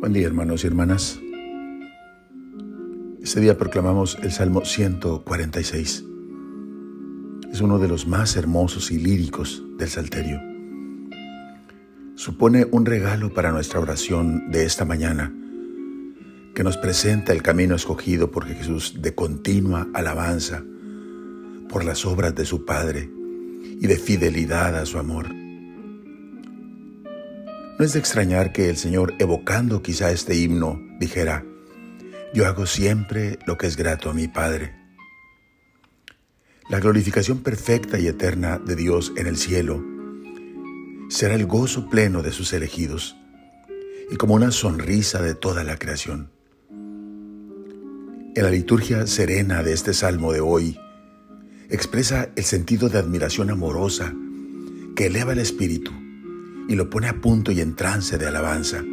Buen día hermanos y hermanas. Este día proclamamos el Salmo 146. Es uno de los más hermosos y líricos del Salterio. Supone un regalo para nuestra oración de esta mañana, que nos presenta el camino escogido por Jesús de continua alabanza por las obras de su Padre y de fidelidad a su amor. No es de extrañar que el Señor, evocando quizá este himno, dijera, yo hago siempre lo que es grato a mi Padre. La glorificación perfecta y eterna de Dios en el cielo será el gozo pleno de sus elegidos y como una sonrisa de toda la creación. En la liturgia serena de este salmo de hoy, expresa el sentido de admiración amorosa que eleva el espíritu y lo pone a punto y en trance de alabanza.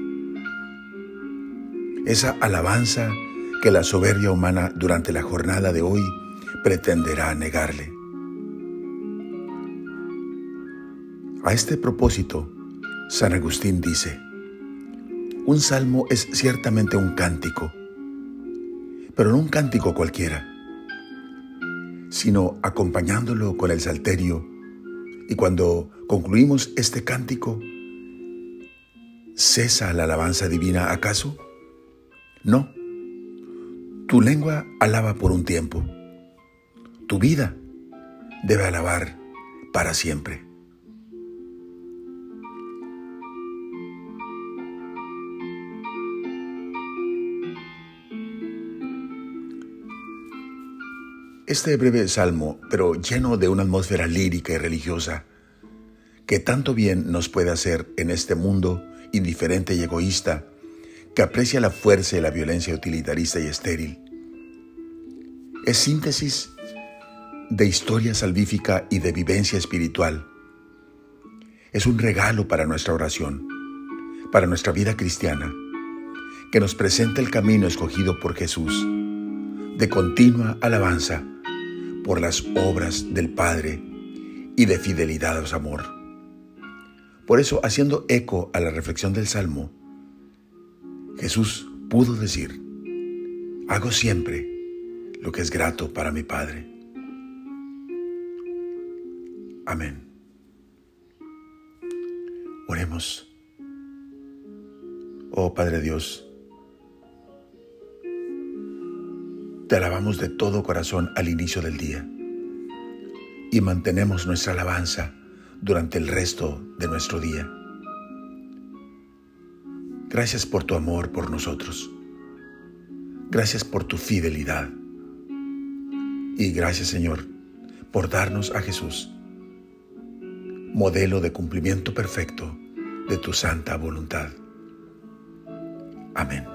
Esa alabanza que la soberbia humana durante la jornada de hoy pretenderá negarle. A este propósito, San Agustín dice, un salmo es ciertamente un cántico, pero no un cántico cualquiera, sino acompañándolo con el salterio y cuando concluimos este cántico, ¿cesa la alabanza divina acaso? No. Tu lengua alaba por un tiempo. Tu vida debe alabar para siempre. Este breve salmo, pero lleno de una atmósfera lírica y religiosa, que tanto bien nos puede hacer en este mundo indiferente y egoísta, que aprecia la fuerza y la violencia utilitarista y estéril. Es síntesis de historia salvífica y de vivencia espiritual. Es un regalo para nuestra oración, para nuestra vida cristiana, que nos presenta el camino escogido por Jesús, de continua alabanza por las obras del Padre y de fidelidad a su amor. Por eso, haciendo eco a la reflexión del Salmo, Jesús pudo decir, hago siempre lo que es grato para mi Padre. Amén. Oremos. Oh Padre Dios, Te alabamos de todo corazón al inicio del día y mantenemos nuestra alabanza durante el resto de nuestro día. Gracias por tu amor por nosotros. Gracias por tu fidelidad. Y gracias Señor por darnos a Jesús, modelo de cumplimiento perfecto de tu santa voluntad. Amén.